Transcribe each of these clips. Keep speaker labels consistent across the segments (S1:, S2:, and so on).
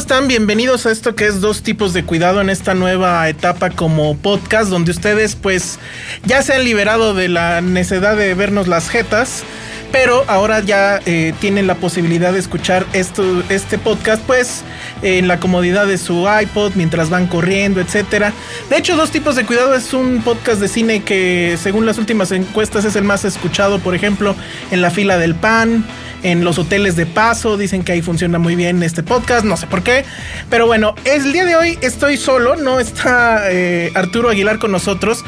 S1: Están? Bienvenidos a esto que es dos tipos de cuidado en esta nueva etapa como podcast, donde ustedes pues ya se han liberado de la necesidad de vernos las jetas, pero ahora ya eh, tienen la posibilidad de escuchar esto, este podcast pues en la comodidad de su iPod mientras van corriendo, etcétera. De hecho, dos tipos de cuidado es un podcast de cine que según las últimas encuestas es el más escuchado, por ejemplo, en la fila del pan en los hoteles de paso. Dicen que ahí funciona muy bien este podcast, no sé por qué. Pero bueno, el día de hoy estoy solo, no está eh, Arturo Aguilar con nosotros.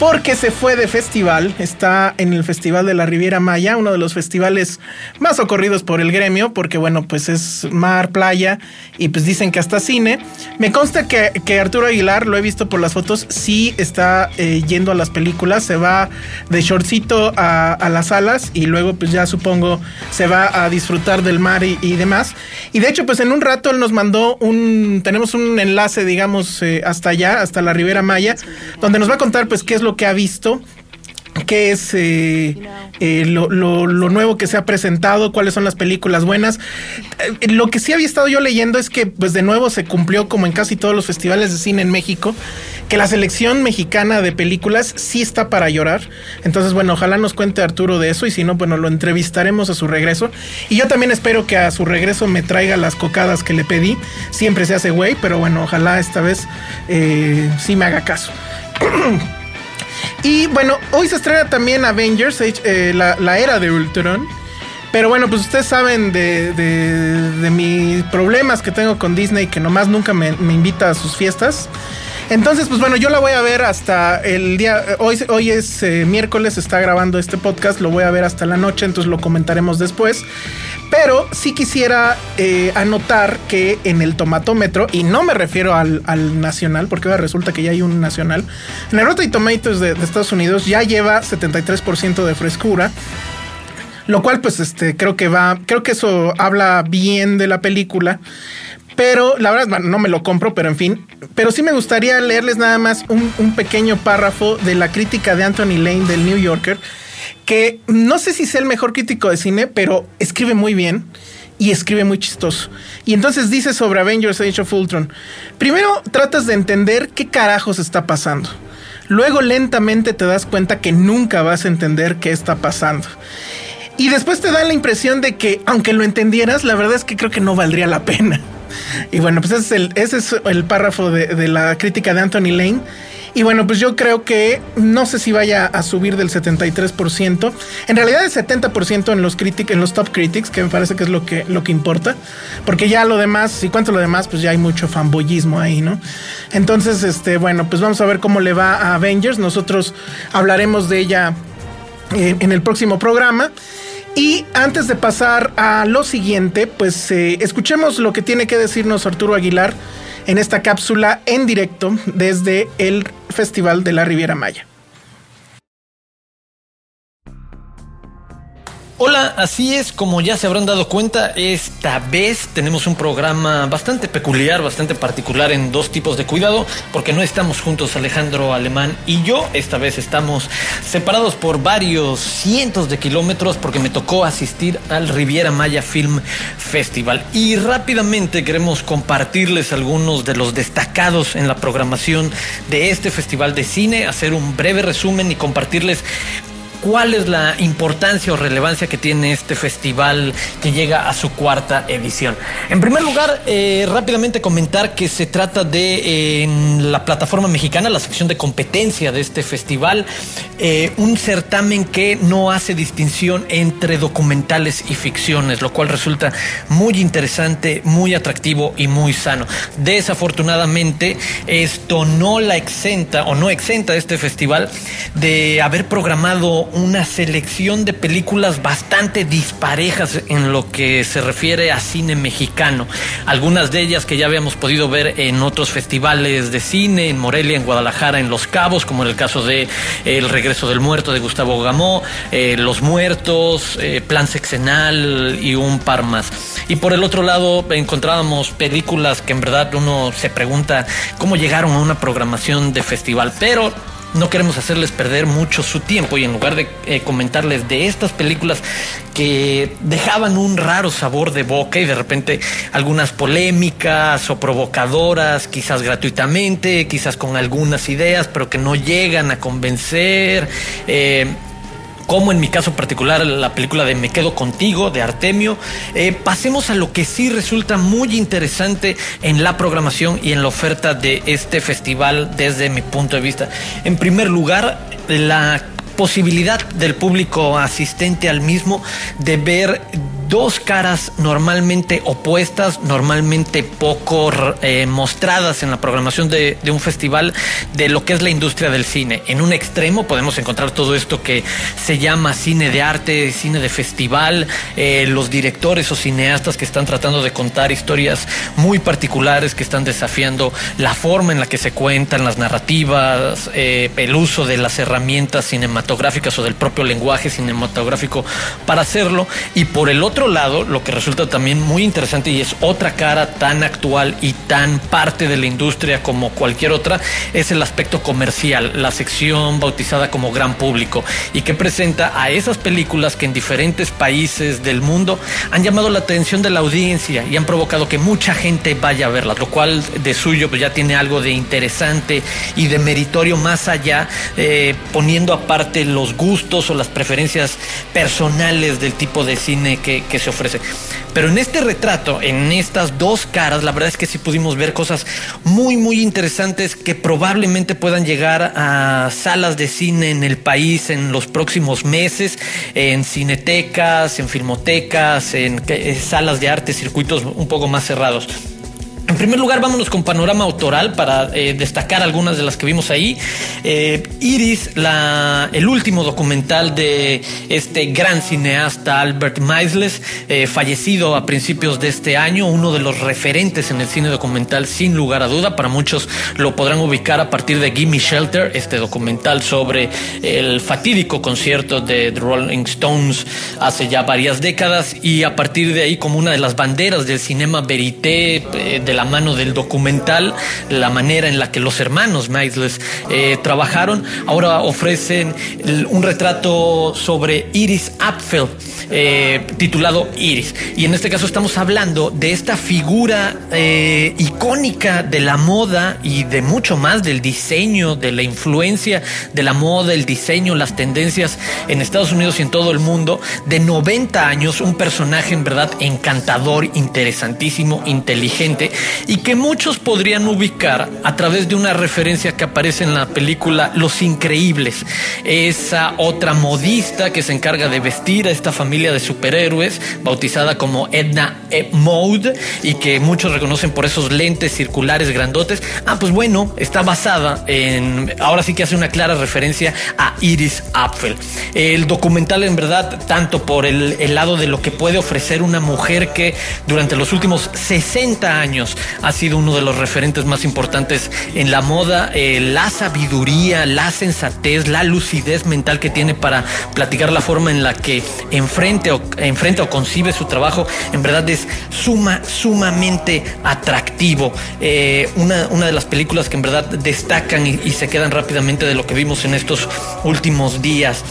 S1: Porque se fue de festival, está en el Festival de la Riviera Maya, uno de los festivales más ocurridos por el gremio, porque bueno, pues es mar, playa y pues dicen que hasta cine. Me consta que, Arturo Aguilar, lo he visto por las fotos, sí está eh, yendo a las películas, se va de shortcito a, las salas y luego pues ya supongo se va a disfrutar del mar y, demás. Y de hecho pues en un rato él nos mandó un, tenemos un enlace digamos eh, hasta allá, hasta la Riviera Maya, donde nos va a contar pues qué es lo que ha visto, qué es eh, eh, lo, nuevo que se ha presentado, cuáles son las películas buenas. Eh, lo que sí había estado yo leyendo es que, pues de nuevo se cumplió como en casi todos los festivales de cine en México, que la selección mexicana de películas sí está para llorar. Entonces, bueno, ojalá nos cuente Arturo de eso y si no, bueno, lo entrevistaremos a su regreso. Y yo también espero que a su regreso me traiga las cocadas que le pedí. Siempre se hace güey, pero bueno, ojalá esta vez sí me haga caso. Y bueno, hoy se estrena también Avengers, eh, la, era de Ultron. Pero bueno, pues ustedes saben de, mis problemas que tengo con Disney, que nomás nunca me, invita a sus fiestas. Entonces, pues bueno, yo la voy a ver hasta el día. Hoy, hoy es eh, miércoles, está grabando este podcast, lo voy a ver hasta la noche, entonces lo comentaremos después. Pero sí quisiera eh, anotar que en el tomatómetro, y no me refiero al, nacional, porque ahora resulta que ya hay un nacional, en el Rotten Tomatoes de, de Estados Unidos ya lleva 73% de frescura. Lo cual, pues, este, creo que va, creo que eso habla bien de la película. Pero la verdad, no me lo compro, pero en fin. Pero sí me gustaría leerles nada más un, un pequeño párrafo de la crítica de Anthony Lane del New Yorker que no sé si sea el mejor crítico de cine, pero escribe muy bien y escribe muy chistoso. Y entonces dice sobre Avengers Age of Ultron, primero tratas de entender qué carajos está pasando. Luego lentamente te das cuenta que nunca vas a entender qué está pasando. Y después te da la impresión de que, aunque lo entendieras, la verdad es que creo que no valdría la pena. Y bueno, pues ese es el, ese es el párrafo de la crítica de Anthony Lane. Y bueno, pues yo creo que no sé si vaya a subir del 73%. En realidad el 70% en los en los top critics, que me parece que es lo que, lo que importa. Porque ya lo demás, y cuánto lo demás, pues ya hay mucho fanboyismo ahí, ¿no? Entonces, este, bueno, pues vamos a ver cómo le va a Avengers. Nosotros hablaremos de ella eh, en el próximo programa. Y antes de pasar a lo siguiente, pues eh, escuchemos lo que tiene que decirnos Arturo Aguilar en esta cápsula en directo desde el Festival de la Riviera Maya.
S2: Hola, así es, como ya se habrán dado cuenta, esta vez tenemos un programa bastante peculiar, bastante particular en dos tipos de cuidado, porque no estamos juntos Alejandro Alemán y yo, esta vez estamos separados por varios cientos de kilómetros porque me tocó asistir al Riviera Maya Film Festival. Y rápidamente queremos compartirles algunos de los destacados en la programación de este festival de cine, hacer un breve resumen y compartirles cuál es la importancia o relevancia que tiene este festival que llega a su cuarta edición. En primer lugar, eh, rápidamente comentar que se trata de en la plataforma mexicana, la sección de competencia de este festival, eh, un certamen que no hace distinción entre documentales y ficciones, lo cual resulta muy interesante, muy atractivo y muy sano. Desafortunadamente, esto no la exenta o no exenta este festival de haber programado una selección de películas bastante disparejas en lo que se refiere a cine mexicano. Algunas de ellas que ya habíamos podido ver en otros festivales de cine, en Morelia, en Guadalajara, en Los Cabos, como en el caso de El regreso del muerto de Gustavo Gamó, eh, Los Muertos, eh, Plan Sexenal y un par más. Y por el otro lado encontrábamos películas que en verdad uno se pregunta cómo llegaron a una programación de festival, pero no queremos hacerles perder mucho su tiempo y en lugar de eh, comentarles de estas películas que dejaban un raro sabor de boca y de repente algunas polémicas o provocadoras, quizás gratuitamente, quizás con algunas ideas, pero que no llegan a convencer. Eh, como en mi caso particular la película de Me Quedo Contigo de Artemio, eh, pasemos a lo que sí resulta muy interesante en la programación y en la oferta de este festival desde mi punto de vista. En primer lugar, la posibilidad del público asistente al mismo de ver dos caras normalmente opuestas, normalmente poco eh, mostradas en la programación de, un festival de lo que es la industria del cine. En un extremo podemos encontrar todo esto que se llama cine de arte, cine de festival, eh, los directores o cineastas que están tratando de contar historias muy particulares, que están desafiando la forma en la que se cuentan las narrativas, eh, el uso de las herramientas cinematográficas o del propio lenguaje cinematográfico para hacerlo. Y por el otro lado, lo que resulta también muy interesante y es otra cara tan actual y tan parte de la industria como cualquier otra, es el aspecto comercial, la sección bautizada como gran público y que presenta a esas películas que en diferentes países del mundo han llamado la atención de la audiencia y han provocado que mucha gente vaya a verlas, lo cual de suyo pues, ya tiene algo de interesante y de meritorio más allá, eh, poniendo aparte los gustos o las preferencias personales del tipo de cine que, que se ofrece. Pero en este retrato, en estas dos caras, la verdad es que sí pudimos ver cosas muy, muy interesantes que probablemente puedan llegar a salas de cine en el país en los próximos meses, en cinetecas, en filmotecas, en eh, salas de arte, circuitos un poco más cerrados. Primer lugar, vámonos con panorama autoral para eh, destacar algunas de las que vimos ahí. Eh, Iris, la, el último documental de este gran cineasta Albert Maisles, eh, fallecido a principios de este año, uno de los referentes en el cine documental sin lugar a duda. Para muchos lo podrán ubicar a partir de Gimme Shelter, este documental sobre el fatídico concierto de The Rolling Stones hace ya varias décadas y a partir de ahí como una de las banderas del cinema verité de la la mano del documental, la manera en la que los hermanos Maisles eh, trabajaron. Ahora ofrecen un retrato sobre Iris Apfel, eh, titulado Iris. Y en este caso estamos hablando de esta figura eh, icónica de la moda y de mucho más del diseño, de la influencia de la moda, el diseño, las tendencias en Estados Unidos y en todo el mundo, de 90 años, un personaje en verdad encantador, interesantísimo, inteligente y que muchos podrían ubicar a través de una referencia que aparece en la película Los Increíbles, esa otra modista que se encarga de vestir a esta familia de superhéroes, bautizada como Edna e. Mode, y que muchos reconocen por esos lentes circulares grandotes. Ah, pues bueno, está basada en, ahora sí que hace una clara referencia a Iris Apfel. El documental en verdad, tanto por el, lado de lo que puede ofrecer una mujer que durante los últimos 60 años ha sido uno de los referentes más importantes en la moda. Eh, la sabiduría, la sensatez, la lucidez mental que tiene para platicar la forma en la que enfrente o, enfrenta o concibe su trabajo, en verdad es suma, sumamente atractivo. Eh, una, una, de las películas que en verdad destacan y, y se quedan rápidamente de lo que vimos en estos últimos días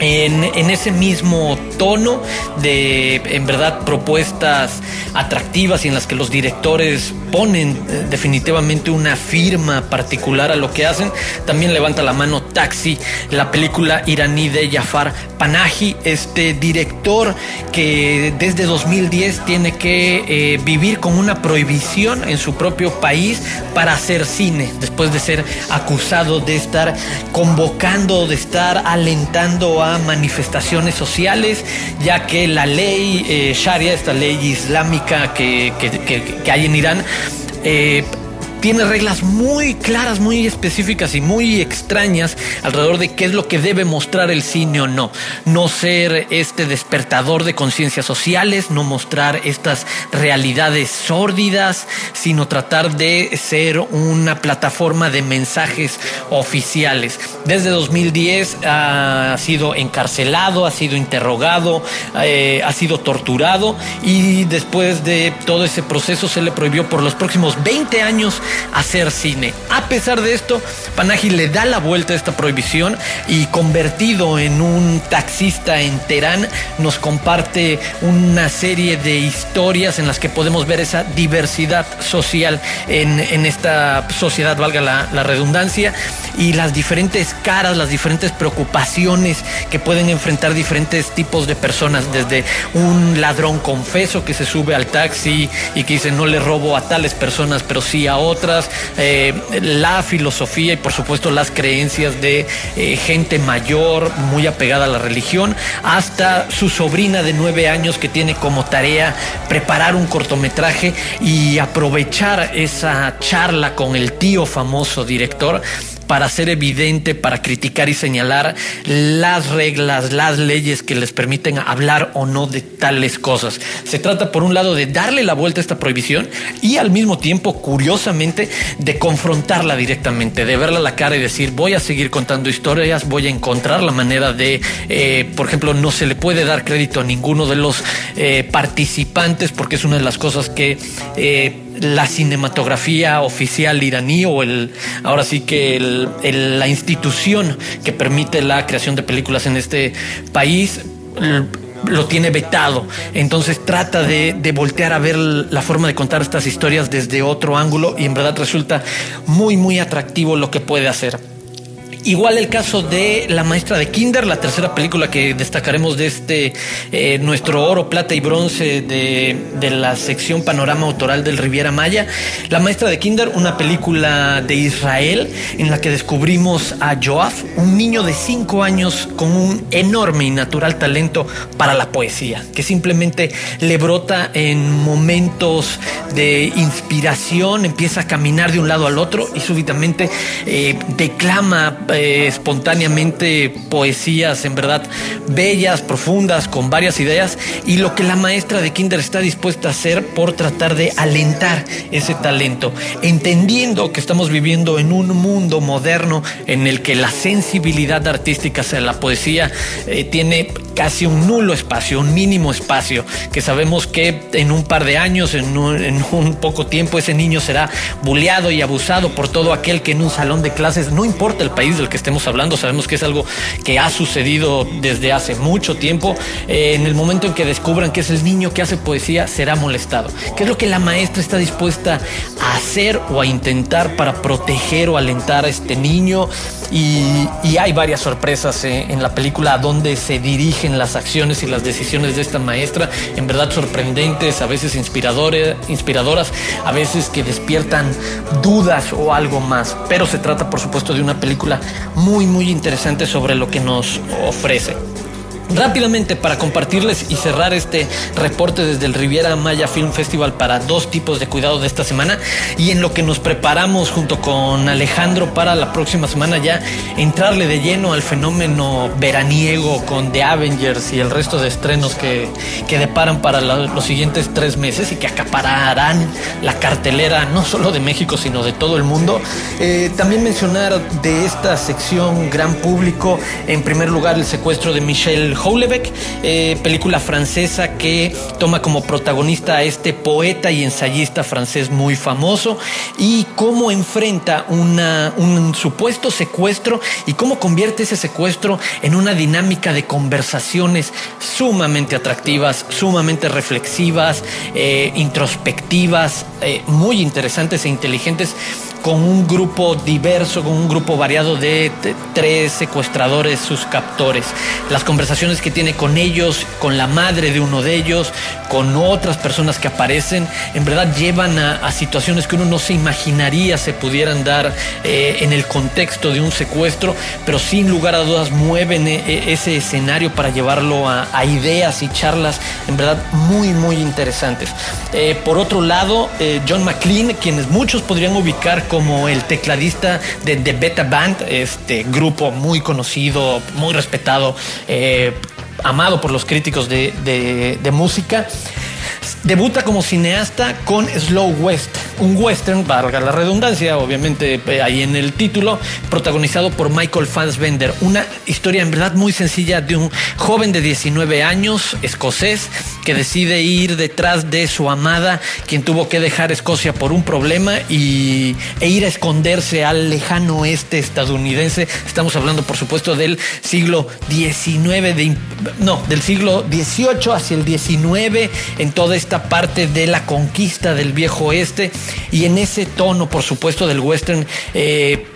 S2: en, ese mismo tono de, en verdad, propuestas atractivas y en las que los directores ponen eh, definitivamente una firma particular a lo que hacen. También levanta la mano Taxi, la película iraní de Jafar Panahi, este director que desde 2010 tiene que eh, vivir con una prohibición en su propio país para hacer cine, después de ser acusado de estar convocando, de estar alentando a manifestaciones sociales, ya que la ley eh, Sharia, esta ley islámica que, que hay en Irán, eh, tiene reglas muy claras, muy específicas y muy extrañas alrededor de qué es lo que debe mostrar el cine o no. No ser este despertador de conciencias sociales, no mostrar estas realidades sórdidas, sino tratar de ser una plataforma de mensajes oficiales. Desde 2010 ha sido encarcelado, ha sido interrogado, eh, ha sido torturado y después de todo ese proceso se le prohibió por los próximos 20 años hacer cine. A pesar de esto, Panahi le da la vuelta a esta prohibición y convertido en un taxista en Teherán, nos comparte una serie de historias en las que podemos ver esa diversidad social en, esta sociedad, valga la, la redundancia, y las diferentes caras, las diferentes preocupaciones que pueden enfrentar diferentes tipos de personas, desde un ladrón confeso que se sube al taxi y que dice no le robo a tales personas, pero sí a otras eh, la filosofía y por supuesto las creencias de eh, gente mayor muy apegada a la religión, hasta su sobrina de nueve años que tiene como tarea preparar un cortometraje y aprovechar esa charla con el tío famoso director para hacer evidente, para criticar y señalar las reglas, las leyes que les permiten hablar o no de tales cosas. Se trata, por un lado, de darle la vuelta a esta prohibición y al mismo tiempo, curiosamente, de confrontarla directamente, de verla a la cara y decir, voy a seguir contando historias, voy a encontrar la manera de, eh, por ejemplo, no se le puede dar crédito a ninguno de los eh, participantes porque es una de las cosas que... Eh, la cinematografía oficial iraní o el ahora sí que la institución que permite la creación de películas en este país lo tiene vetado. Entonces trata de, de, voltear a ver la forma de contar estas historias desde otro ángulo y en verdad resulta muy, muy atractivo lo que puede hacer. Igual el caso de La Maestra de Kinder, la tercera película que destacaremos de este, eh, nuestro oro, plata y bronce de, de, la sección Panorama Autoral del Riviera Maya. La Maestra de Kinder, una película de Israel en la que descubrimos a Joaf, un niño de 5 años con un enorme y natural talento para la poesía, que simplemente le brota en momentos de inspiración, empieza a caminar de un lado al otro y súbitamente eh, declama espontáneamente poesías en verdad bellas, profundas, con varias ideas y lo que la maestra de Kinder está dispuesta a hacer por tratar de alentar ese talento, entendiendo que estamos viviendo en un mundo moderno en el que la sensibilidad artística hacia la poesía eh, tiene casi un nulo espacio, un mínimo espacio, que sabemos que en un par de años, en un, en un poco tiempo, ese niño será bulleado y abusado por todo aquel que en un salón de clases, no importa el país del que estemos hablando, sabemos que es algo que ha sucedido desde hace mucho tiempo. Eh, en el momento en que descubran que es el niño que hace poesía, será molestado. ¿Qué es lo que la maestra está dispuesta a hacer o a intentar para proteger o alentar a este niño? Y, hay varias sorpresas eh, en la película a donde se dirigen las acciones y las decisiones de esta maestra, en verdad sorprendentes, a veces inspiradoras, a veces que despiertan dudas o algo más. Pero se trata, por supuesto, de una película muy, muy interesante sobre lo que nos ofrece. Rápidamente, para compartirles y cerrar este reporte desde el Riviera Maya Film Festival para dos tipos de cuidado de esta semana y en lo que nos preparamos junto con Alejandro para la próxima semana ya entrarle de lleno al fenómeno veraniego con The Avengers y el resto de estrenos que, que deparan para los siguientes tres meses y que acapararán la cartelera no solo de México sino de todo el mundo. Eh, también mencionar de esta sección gran público, en primer lugar el secuestro de Michelle Houellebecq, eh, película francesa que toma como protagonista a este poeta y ensayista francés muy famoso y cómo enfrenta un supuesto secuestro y cómo convierte ese secuestro en una dinámica de conversaciones sumamente atractivas, sumamente reflexivas, eh, introspectivas, eh, muy interesantes e inteligentes con un grupo diverso, con un grupo variado de tres secuestradores, sus captores. Las conversaciones que tiene con ellos, con la madre de uno de ellos, con otras personas que aparecen, en verdad llevan a, situaciones que uno no se imaginaría se pudieran dar eh, en el contexto de un secuestro, pero sin lugar a dudas mueven eh, ese escenario para llevarlo a, ideas y charlas, en verdad muy, muy interesantes. Eh, por otro lado, John McLean, quienes muchos podrían ubicar como el tecladista de The Beta Band, este grupo muy conocido, muy respetado, eh, amado por los críticos de, de música. Debuta como cineasta con Slow West, un western, valga la redundancia, obviamente eh, ahí en el título, protagonizado por Michael Fassbender. Una historia en verdad muy sencilla de un joven de 19 años, escocés, que decide ir detrás de su amada, quien tuvo que dejar Escocia por un problema y, e ir a esconderse al lejano oeste estadounidense. Estamos hablando, por supuesto, del siglo XIX, de, no, del siglo XVIII hacia el XIX, en toda esta parte de la conquista del viejo oeste y en ese tono, por supuesto, del western. Eh,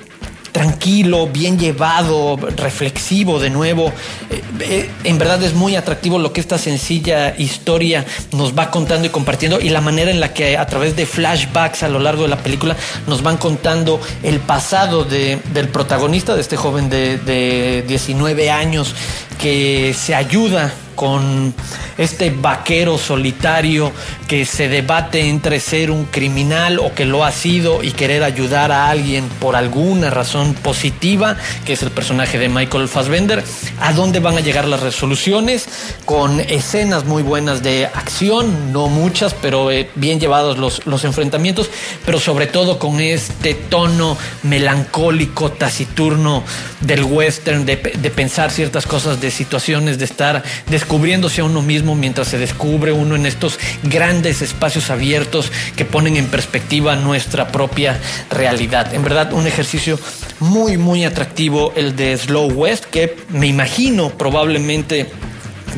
S2: tranquilo, bien llevado, reflexivo de nuevo. Eh, eh, en verdad es muy atractivo lo que esta sencilla historia nos va contando y compartiendo y la manera en la que a través de flashbacks a lo largo de la película nos van contando el pasado del protagonista, de este joven de, de 19 años que se ayuda con este vaquero solitario que se debate entre ser un criminal o que lo ha sido y querer ayudar a alguien por alguna razón positiva, que es el personaje de Michael Fassbender, a dónde van a llegar las resoluciones, con escenas muy buenas de acción, no muchas, pero eh, bien llevados los, los enfrentamientos, pero sobre todo con este tono melancólico, taciturno del western, de, de pensar ciertas cosas, de situaciones, de estar descubriéndose a uno mismo mientras se descubre uno en estos grandes espacios abiertos que ponen en perspectiva nuestra propia realidad. En verdad, un ejercicio muy, muy atractivo el de Slow West, que me imagino probablemente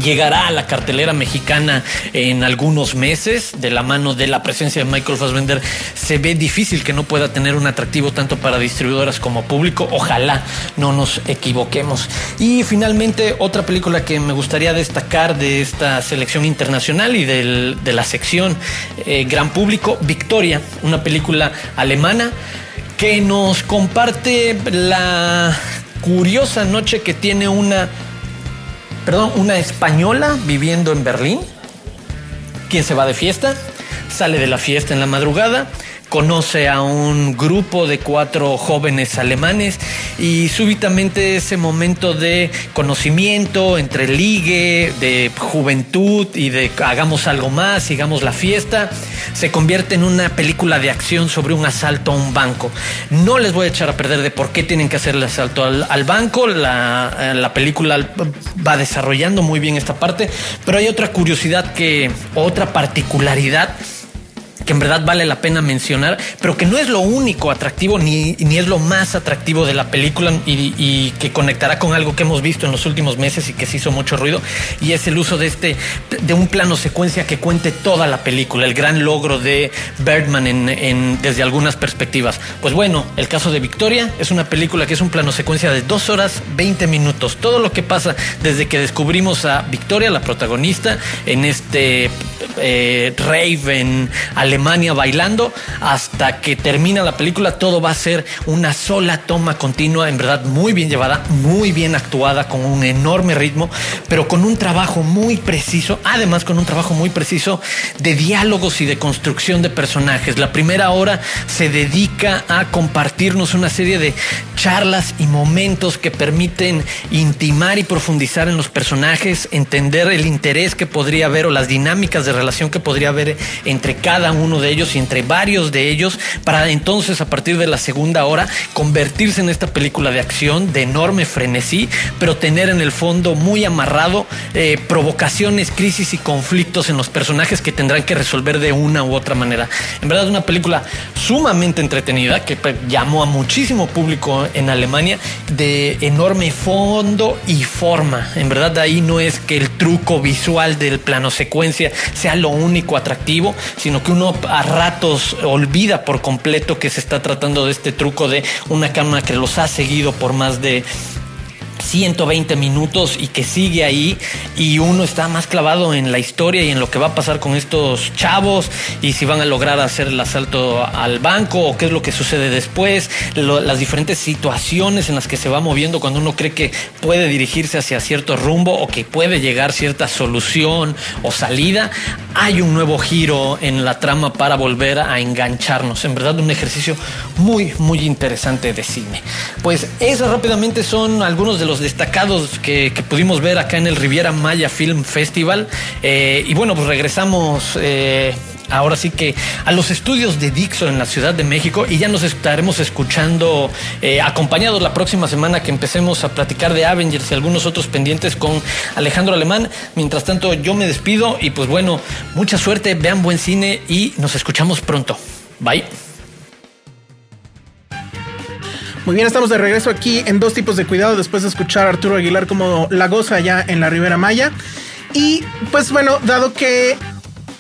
S2: llegará a la cartelera mexicana en algunos meses de la mano de la presencia de Michael Fassbender. Se ve difícil que no pueda tener un atractivo tanto para distribuidoras como público. Ojalá no nos equivoquemos. Y finalmente otra película que me gustaría destacar de esta selección internacional y de la sección eh, Gran Público, Victoria, una película alemana que nos comparte la curiosa noche que tiene una perdón, una española viviendo en Berlín, quien se va de fiesta, sale de la fiesta en la madrugada, conoce a un grupo de cuatro jóvenes alemanes y súbitamente ese momento de conocimiento entre ligue, de juventud y de hagamos algo más, sigamos la fiesta, se convierte en una película de acción sobre un asalto a un banco. No les voy a echar a perder de por qué tienen que hacer el asalto al, banco, la, la película va desarrollando muy bien esta parte, pero hay otra curiosidad que, otra particularidad que en verdad vale la pena mencionar, pero que no es lo único atractivo ni, ni es lo más atractivo de la película y, que conectará con algo que hemos visto en los últimos meses y que se hizo mucho ruido, y es el uso de este, de un plano secuencia que cuente toda la película, el gran logro de Birdman en, desde algunas perspectivas. Pues bueno, el caso de Victoria es una película que es un plano secuencia de dos horas 20 minutos. Todo lo que pasa desde que descubrimos a Victoria, la protagonista, en este eh, rave en Alemania bailando hasta que termina la película. Todo va a ser una sola toma continua, en verdad muy bien llevada, muy bien actuada, con un enorme ritmo, pero con un trabajo muy preciso, además con un trabajo muy preciso de diálogos y de construcción de personajes. La primera hora se dedica a compartirnos una serie de charlas y momentos que permiten intimar y profundizar en los personajes, entender el interés que podría haber o las dinámicas de relación que podría haber entre cada uno de ellos y entre varios de ellos, para entonces a partir de la segunda hora convertirse en esta película de acción de enorme frenesí, pero tener en el fondo muy amarrado eh, provocaciones, crisis y conflictos en los personajes que tendrán que resolver de una u otra manera. En verdad, una película sumamente entretenida que llamó a muchísimo público en Alemania de enorme fondo y forma. En verdad, ahí no es que el truco visual del plano secuencia sea lo único atractivo, sino que uno a ratos olvida por completo que se está tratando de este truco de una cámara que los ha seguido por más de 120 minutos y que sigue ahí y uno está más clavado en la historia y en lo que va a pasar con estos chavos y si van a lograr hacer el asalto al banco o qué es lo que sucede después, las diferentes situaciones en las que se va moviendo cuando uno cree que puede dirigirse hacia cierto rumbo o que puede llegar cierta solución o salida, hay un nuevo giro en la trama para volver a engancharnos. En verdad un ejercicio muy, muy interesante de cine. Pues eso rápidamente son algunos de los destacados que, pudimos ver acá en el Riviera Maya Film Festival. Eh, y bueno, pues regresamos. Eh, ahora sí que a los estudios de Dixon en la Ciudad de México y ya nos estaremos escuchando eh, acompañados la próxima semana que empecemos a platicar de Avengers y algunos otros pendientes con Alejandro Alemán. Mientras tanto yo me despido y pues bueno, mucha suerte, vean buen cine y nos escuchamos pronto. Bye.
S1: Muy bien, estamos de regreso aquí en dos tipos de cuidado después de escuchar a Arturo Aguilar como la goza ya en la Ribera Maya. Y pues bueno, dado que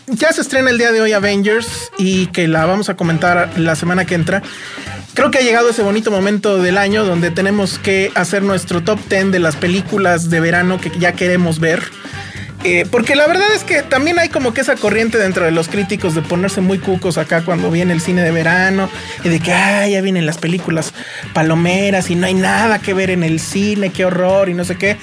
S1: ya se estrena el día de hoy Avengers y que la vamos a comentar la semana que entra, creo que ha llegado ese bonito momento del año donde tenemos que hacer nuestro top 10 de las películas de verano que ya queremos ver. Eh, porque la verdad es que también hay como que esa corriente dentro de los críticos de ponerse muy cucos acá cuando viene el cine de verano y de que ay, ya vienen las películas palomeras y no hay nada que ver en el cine, qué horror y no sé qué.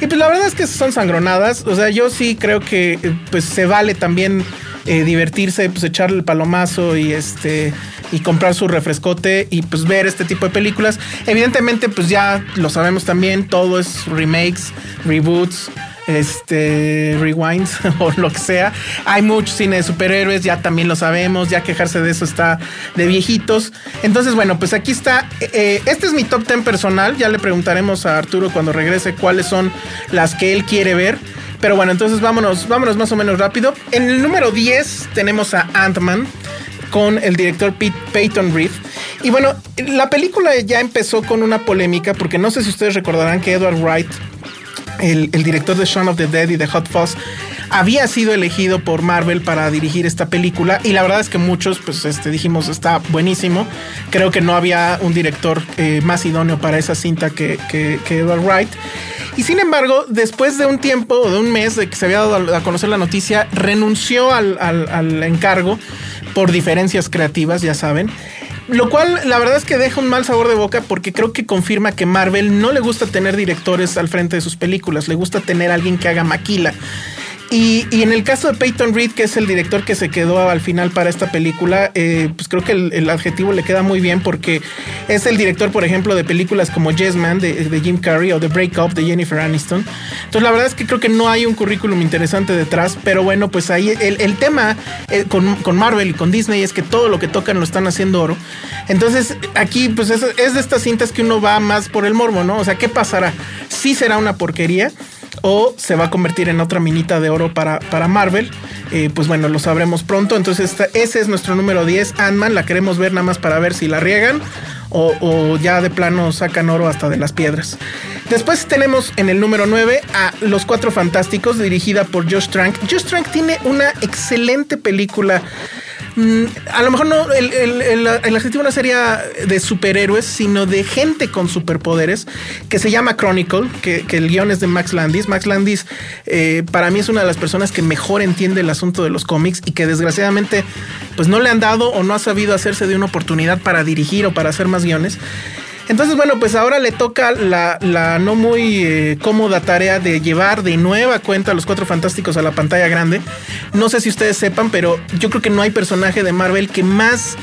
S1: Y pues la verdad es que son sangronadas. O sea, yo sí creo que eh, pues se vale también eh, divertirse, pues echarle el palomazo y este y comprar su refrescote y pues ver este tipo de películas. Evidentemente, pues ya lo sabemos también, todo es remakes, reboots este, rewinds o lo que sea. Hay mucho cine de superhéroes, ya también lo sabemos, ya quejarse de eso está de viejitos. Entonces, bueno, pues aquí está. Eh, este es mi top 10 personal. Ya le preguntaremos a Arturo cuando regrese cuáles son las que él quiere ver. Pero bueno, entonces vámonos, vámonos más o menos rápido. En el número 10 tenemos a Ant-Man con el director Pete, Peyton Reed. Y bueno, la película ya empezó con una polémica porque no sé si ustedes recordarán que Edward Wright el, director de Shaun of the Dead y de Hot Fuzz, había sido elegido por Marvel para dirigir esta película y la verdad es que muchos pues este, dijimos está buenísimo. Creo que no había un director eh, más idóneo para esa cinta que, que, Edward Wright. Y sin embargo, después de un tiempo o de un mes de que se había dado a conocer la noticia, renunció al, al encargo por diferencias creativas, ya saben. Lo cual, la verdad es que deja un mal sabor de boca porque creo que confirma que Marvel no le gusta tener directores al frente de sus películas, le gusta tener a alguien que haga maquila. Y, en el caso de Peyton Reed, que es el director que se quedó al final para esta película, eh, pues creo que el, adjetivo le queda muy bien porque es el director, por ejemplo, de películas como Yes Man de, Jim Carrey o The Break Up de Jennifer Aniston. Entonces, la verdad es que creo que no hay un currículum interesante detrás, pero bueno, pues ahí el, tema eh, con, Marvel y con Disney es que todo lo que tocan lo están haciendo oro. Entonces, aquí, pues es, es de estas cintas que uno va más por el morbo, ¿no? O sea, ¿qué pasará? Sí será una porquería o se va a convertir en otra minita de oro para, para Marvel. Eh, pues bueno, lo sabremos pronto. Entonces, ese es nuestro número 10, Ant-Man. La queremos ver nada más para ver si la riegan o, ya de plano sacan oro hasta de las piedras. Después tenemos en el número 9 a Los Cuatro Fantásticos, dirigida por Josh Trank. Josh Trank tiene una excelente película mm, a lo mejor no, el, el, adjetivo no sería de superhéroes, sino de gente con superpoderes, que se llama Chronicle, que, el guion es de Max Landis. Max Landis eh, para mí es una de las personas que mejor entiende el asunto de los cómics y que desgraciadamente pues no le han dado o no ha sabido hacerse de una oportunidad para dirigir o para hacer más guiones. Entonces, bueno, pues ahora le toca la, no muy eh, cómoda tarea de llevar de nueva cuenta a los Cuatro Fantásticos a la pantalla grande. No sé si ustedes sepan, pero yo creo que no hay personaje de Marvel que más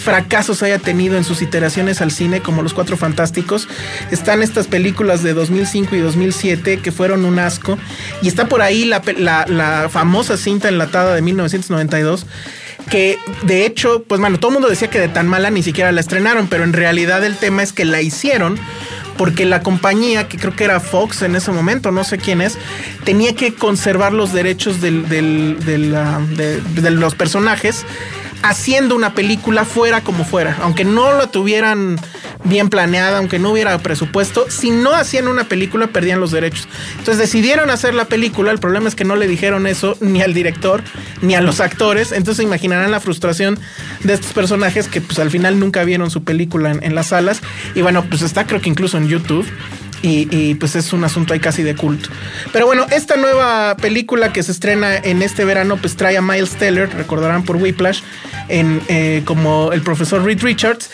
S1: fracasos haya tenido en sus iteraciones al cine como Los Cuatro Fantásticos. Están estas películas de 2005 y 2007 que fueron un asco. Y está por ahí la, la famosa cinta enlatada de 1992 que de hecho, pues bueno, todo el mundo decía que de tan mala ni siquiera la estrenaron, pero en realidad el tema es que la hicieron porque la compañía, que creo que era Fox en ese momento, no sé quién es, tenía que conservar los derechos de los personajes haciendo una película fuera como fuera, aunque no lo tuvieran bien planeada, aunque no hubiera presupuesto, si no hacían una película perdían los derechos. Entonces decidieron hacer la película, el problema es que no le dijeron eso ni al director ni a los actores, entonces imaginarán la frustración de estos personajes que pues al final nunca vieron su película en, en las salas y bueno, pues está creo que incluso en YouTube. Y, pues es un asunto ahí casi de culto. Pero bueno, esta nueva película que se estrena en este verano, pues trae a Miles Teller, recordarán por Whiplash, en, eh, como el profesor Reed Richards.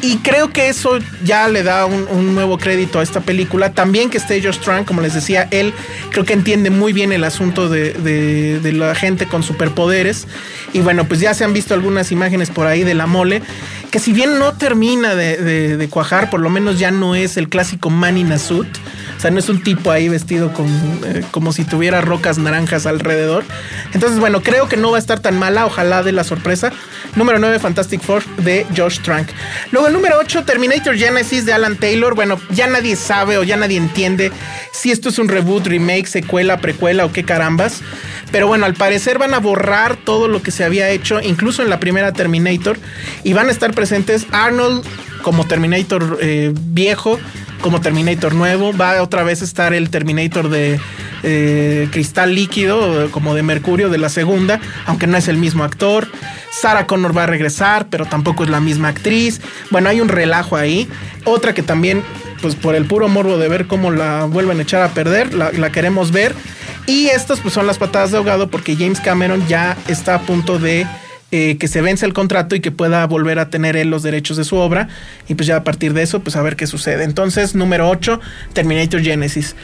S1: Y creo que eso ya le da un, nuevo crédito a esta película. También que esté Josh Trank, como les decía, él creo que entiende muy bien el asunto de, de la gente con superpoderes. Y bueno, pues ya se han visto algunas imágenes por ahí de la mole que si bien no termina de, cuajar, por lo menos ya no es el clásico man in a O sea, no es un tipo ahí vestido con, eh, como si tuviera rocas naranjas alrededor. Entonces, bueno, creo que no va a estar tan mala. Ojalá de la sorpresa. Número 9, Fantastic Four de Josh Trank. Luego, el número 8, Terminator Genesis de Alan Taylor. Bueno, ya nadie sabe o ya nadie entiende si esto es un reboot, remake, secuela, precuela o qué carambas. Pero bueno, al parecer van a borrar todo lo que se había hecho, incluso en la primera Terminator. Y van a estar presentes Arnold como Terminator eh, viejo, como Terminator nuevo. Va otra vez a estar el Terminator de eh, cristal líquido, como de mercurio de la segunda, aunque no es el mismo actor. Sarah Connor va a regresar, pero tampoco es la misma actriz. Bueno, hay un relajo ahí. Otra que también, pues por el puro morbo de ver cómo la vuelven a echar a perder, la, la queremos ver. Y estas pues son las patadas de ahogado porque James Cameron ya está a punto de eh, que se vence el contrato y que pueda volver a tener él los derechos de su obra. Y pues ya a partir de eso, pues a ver qué sucede. Entonces, número 8, Terminator Genesis.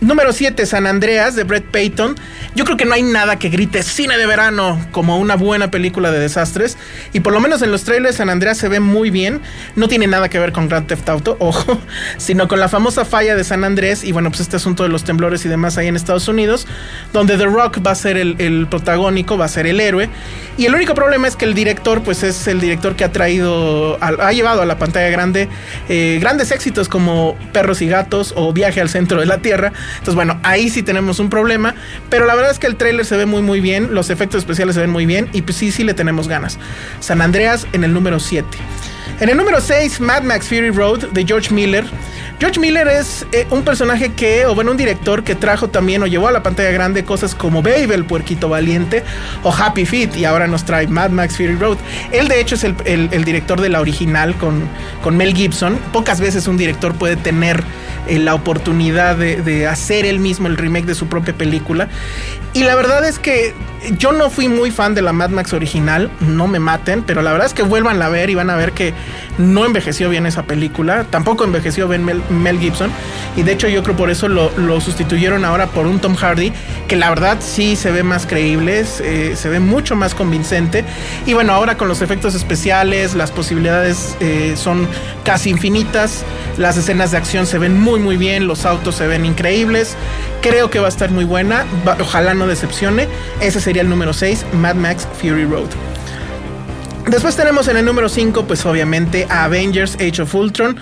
S1: Número 7, San Andreas de Brett Payton. Yo creo que no hay nada que grite cine de verano como una buena película de desastres. Y por lo menos en los trailers San Andreas se ve muy bien. No tiene nada que ver con Grand Theft Auto, ojo, sino con la famosa falla de San Andrés. Y bueno, pues este asunto de los temblores y demás ahí en Estados Unidos, donde The Rock va a ser el, protagónico, va a ser el héroe. Y el único problema es que el director, pues es el director que ha traído, ha llevado a la pantalla grande eh, grandes éxitos como Perros y Gatos o Viaje al Centro de la Tierra. Entonces, bueno, ahí sí tenemos un problema. Pero la verdad es que el trailer se ve muy, muy bien. Los efectos especiales se ven muy bien. Y pues sí, sí le tenemos ganas. San Andreas en el número 7. En el número 6, Mad Max Fury Road de George Miller. George Miller es eh, un personaje que, o bueno, un director que trajo también o llevó a la pantalla grande cosas como Babe, el puerquito valiente, o Happy Feet, y ahora nos trae Mad Max Fury Road. Él, de hecho, es el, director de la original con, Mel Gibson. Pocas veces un director puede tener eh, la oportunidad de, hacer él mismo el remake de su propia película. Y la verdad es que yo no fui muy fan de la Mad Max original, no me maten, pero la verdad es que vuelvan a ver y van a ver que no envejeció bien esa película, tampoco envejeció bien Mel, Gibson, y de hecho yo creo por eso lo, sustituyeron ahora por un Tom Hardy, que la verdad sí se ve más creíble, eh, se ve mucho más convincente, y bueno, ahora con los efectos especiales, las posibilidades eh, son casi infinitas, las escenas de acción se ven muy muy bien, los autos se ven increíbles, creo que va a estar muy buena, ojalá no decepcione, ese sería el número 6, Mad Max Fury Road. Después tenemos en el número 5, pues obviamente Avengers Age of Ultron.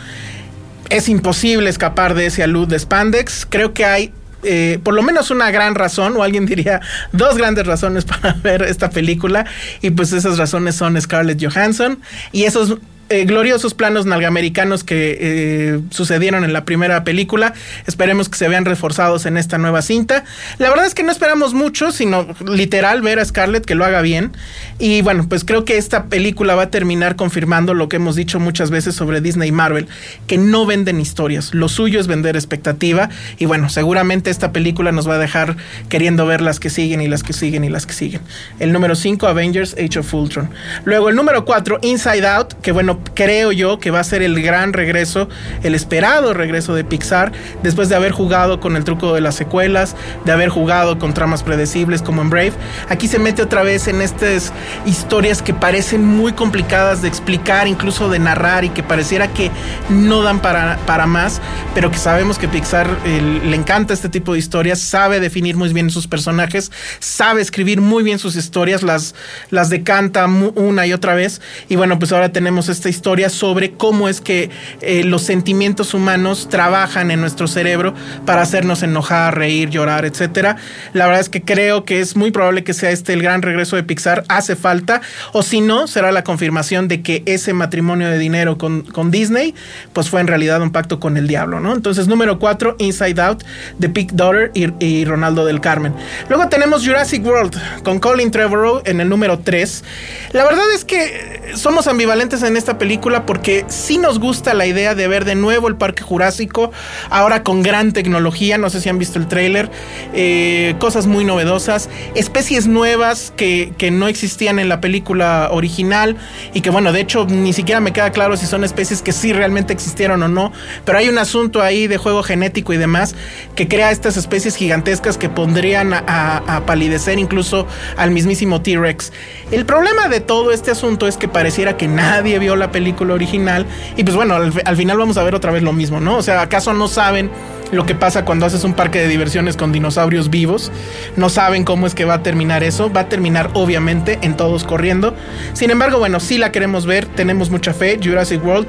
S1: Es imposible escapar de ese alud de Spandex. Creo que hay eh, por lo menos una gran razón, o alguien diría dos grandes razones para ver esta película. Y pues esas razones son Scarlett Johansson y esos eh, gloriosos planos nalgamericanos que eh, sucedieron en la primera película. Esperemos que se vean reforzados en esta nueva cinta. La verdad es que no esperamos mucho, sino literal ver a Scarlett que lo haga bien. Y bueno, pues creo que esta película va a terminar confirmando lo que hemos dicho muchas veces sobre Disney y Marvel, que no venden historias. Lo suyo es vender expectativa. Y bueno, seguramente esta película nos va a dejar queriendo ver las que siguen y las que siguen y las que siguen. El número 5, Avengers Age of Ultron. Luego el número 4, Inside Out, que bueno, creo yo que va a ser el gran regreso, el esperado regreso de Pixar, después de haber jugado con el truco de las secuelas, de haber jugado con tramas predecibles como en Brave. Aquí se mete otra vez en estas historias que parecen muy complicadas de explicar, incluso de narrar y que pareciera que no dan para, para más, pero que sabemos que Pixar le encanta este tipo de historias, sabe definir muy bien sus personajes, sabe escribir muy bien sus historias, las, las decanta una y otra vez. Y bueno, pues ahora tenemos este historia sobre cómo es que eh, los sentimientos humanos trabajan en nuestro cerebro para hacernos enojar, reír, llorar, etcétera. La verdad es que creo que es muy probable que sea este el gran regreso de Pixar. Hace falta, o si no, será la confirmación de que ese matrimonio de dinero con, con Disney, pues fue en realidad un pacto con el diablo, ¿no? Entonces, número cuatro, Inside Out, de Big Daughter y, y Ronaldo del Carmen. Luego tenemos Jurassic World con Colin Trevorrow en el número 3. La verdad es que somos ambivalentes en esta película porque sí nos gusta la idea de ver de nuevo el Parque Jurásico, ahora con gran tecnología, no sé si han visto el tráiler, eh, cosas muy novedosas, especies nuevas que, que no existían en la película original y que bueno, de hecho ni siquiera me queda claro si son especies que sí realmente existieron o no, pero hay un asunto ahí de juego genético y demás que crea estas especies gigantescas que pondrían a, a palidecer incluso al mismísimo T-Rex. El problema de todo este asunto es que pareciera que nadie vio la película original. Y pues bueno, al, final vamos a ver otra vez lo mismo, ¿no? O sea, ¿acaso no saben lo que pasa cuando haces un parque de diversiones con dinosaurios vivos? No saben cómo es que va a terminar eso. Va a terminar obviamente en todos corriendo. Sin embargo, bueno, sí la queremos ver. Tenemos mucha fe. Jurassic World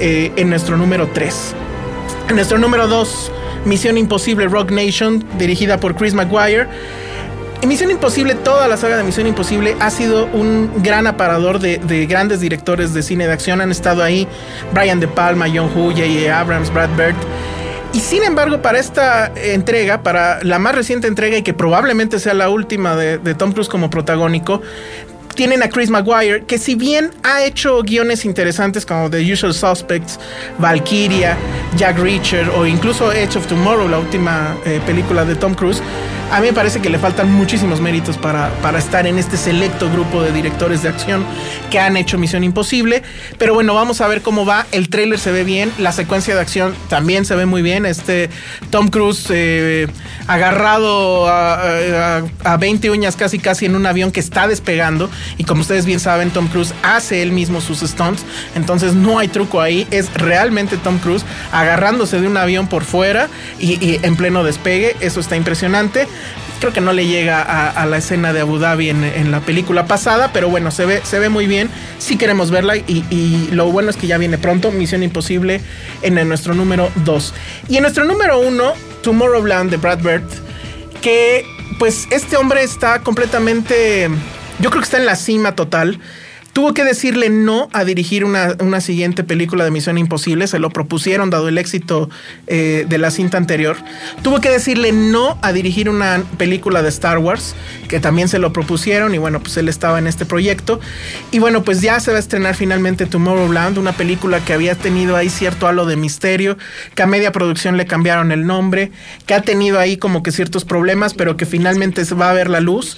S1: eh, en nuestro número 3. En nuestro número 2, Misión Imposible Rock Nation, dirigida por Chris Maguire. Misión Imposible, toda la saga de Misión Imposible ha sido un gran aparador de, grandes directores de cine de acción. Han estado ahí Brian De Palma, John Hu, J.A. Abrams, Brad Bird. Y sin embargo, para esta entrega, para la más reciente entrega y que probablemente sea la última de, de Tom Cruise como protagónico, tienen a Chris Maguire, que si bien ha hecho guiones interesantes como The Usual Suspects, Valkyria, Jack Reacher o incluso Edge of Tomorrow, la última eh, película de Tom Cruise, a mí me parece que le faltan muchísimos méritos para, para estar en este selecto grupo de directores de acción que han hecho Misión Imposible. Pero bueno, vamos a ver cómo va. El trailer se ve bien, la secuencia de acción también se ve muy bien. Este Tom Cruise eh, agarrado a, a, 20 uñas casi casi en un avión que está despegando. Y como ustedes bien saben, Tom Cruise hace él mismo sus stunts. Entonces no hay truco ahí. Es realmente Tom Cruise agarrándose de un avión por fuera y en pleno despegue. Eso está impresionante. Creo que no le llega a, la escena de Abu Dhabi en, la película pasada, pero bueno, se ve, se ve muy bien. Sí queremos verla y, lo bueno es que ya viene pronto, Misión Imposible en nuestro número 2. Y en nuestro número 1, Tomorrowland de Brad Bird, que pues este hombre está completamente, yo creo que está en la cima total tuvo que decirle no a dirigir una, siguiente película de Misión Imposible, se lo propusieron dado el éxito eh, de la cinta anterior. Tuvo que decirle no a dirigir una película de Star Wars, que también se lo propusieron y bueno, pues él estaba en este proyecto. Y bueno, pues ya se va a estrenar finalmente Tomorrowland, una película que había tenido ahí cierto halo de misterio, que a media producción le cambiaron el nombre, que ha tenido ahí como que ciertos problemas, pero que finalmente va a ver la luz.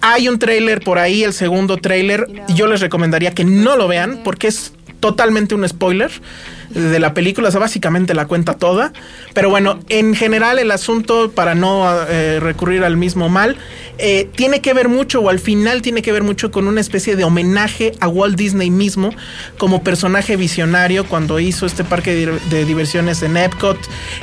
S1: Hay un tráiler por ahí, el segundo tráiler. Yo les recomendaría que no lo vean porque es totalmente un spoiler de la película, o sea, básicamente la cuenta toda. Pero bueno, en general el asunto, para no eh, recurrir al mismo mal, eh, tiene que ver mucho, o al final tiene que ver mucho con una especie de homenaje a Walt Disney mismo, como personaje visionario cuando hizo este parque de, diversiones en Epcot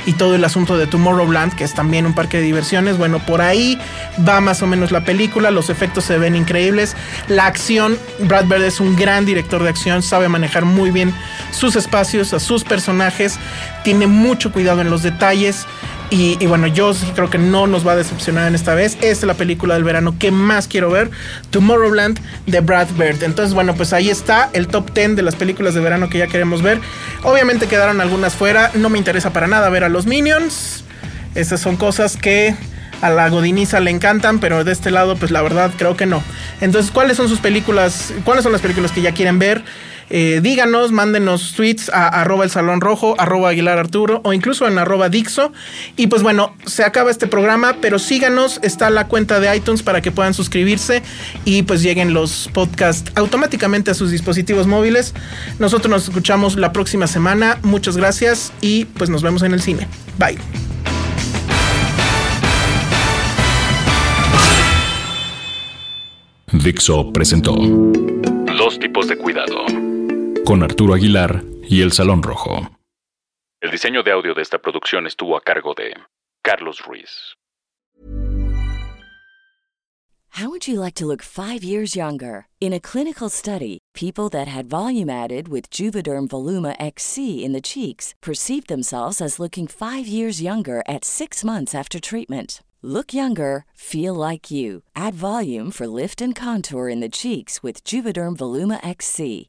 S1: y todo el asunto de Tomorrowland, que es también un parque de diversiones. Bueno, por ahí va más o menos la película, los efectos se ven increíbles, la acción, Brad Bird es un gran director de acción, sabe manejar muy bien sus espacios, sus personajes, tiene mucho cuidado en los detalles. Y, bueno, yo creo que no nos va a decepcionar en esta vez. Esta es la película del verano que más quiero ver, Tomorrowland de Brad Bird. Entonces, bueno, pues ahí está el top 10 de las películas de verano que ya queremos ver. Obviamente quedaron algunas fuera, no me interesa para nada ver a los Minions. Estas son cosas que a la Godiniza le encantan, pero de este lado, pues la verdad creo que no. Entonces, ¿cuáles son sus películas? ¿Cuáles son las películas que ya quieren ver? Eh, díganos, mándenos tweets a arroba el salón rojo, arroba Aguilar Arturo o incluso en arroba Dixo. Y pues bueno, se acaba este programa, pero síganos, está la cuenta de iTunes para que puedan suscribirse y pues lleguen los podcasts automáticamente a sus dispositivos móviles. Nosotros nos escuchamos la próxima semana. Muchas gracias y pues nos vemos en el cine. Bye.
S3: Dixo presentó Dos tipos de cuidado con Arturo Aguilar y El Salón Rojo. El diseño de audio de esta producción estuvo a cargo de Carlos Ruiz.
S4: How would you like to look five years younger? In a clinical study, people that had volume added with Juvederm Voluma XC in the cheeks perceived themselves as looking five years younger at six months after treatment. Look younger, feel like you. Add volume for lift and contour in the cheeks with Juvederm Voluma XC.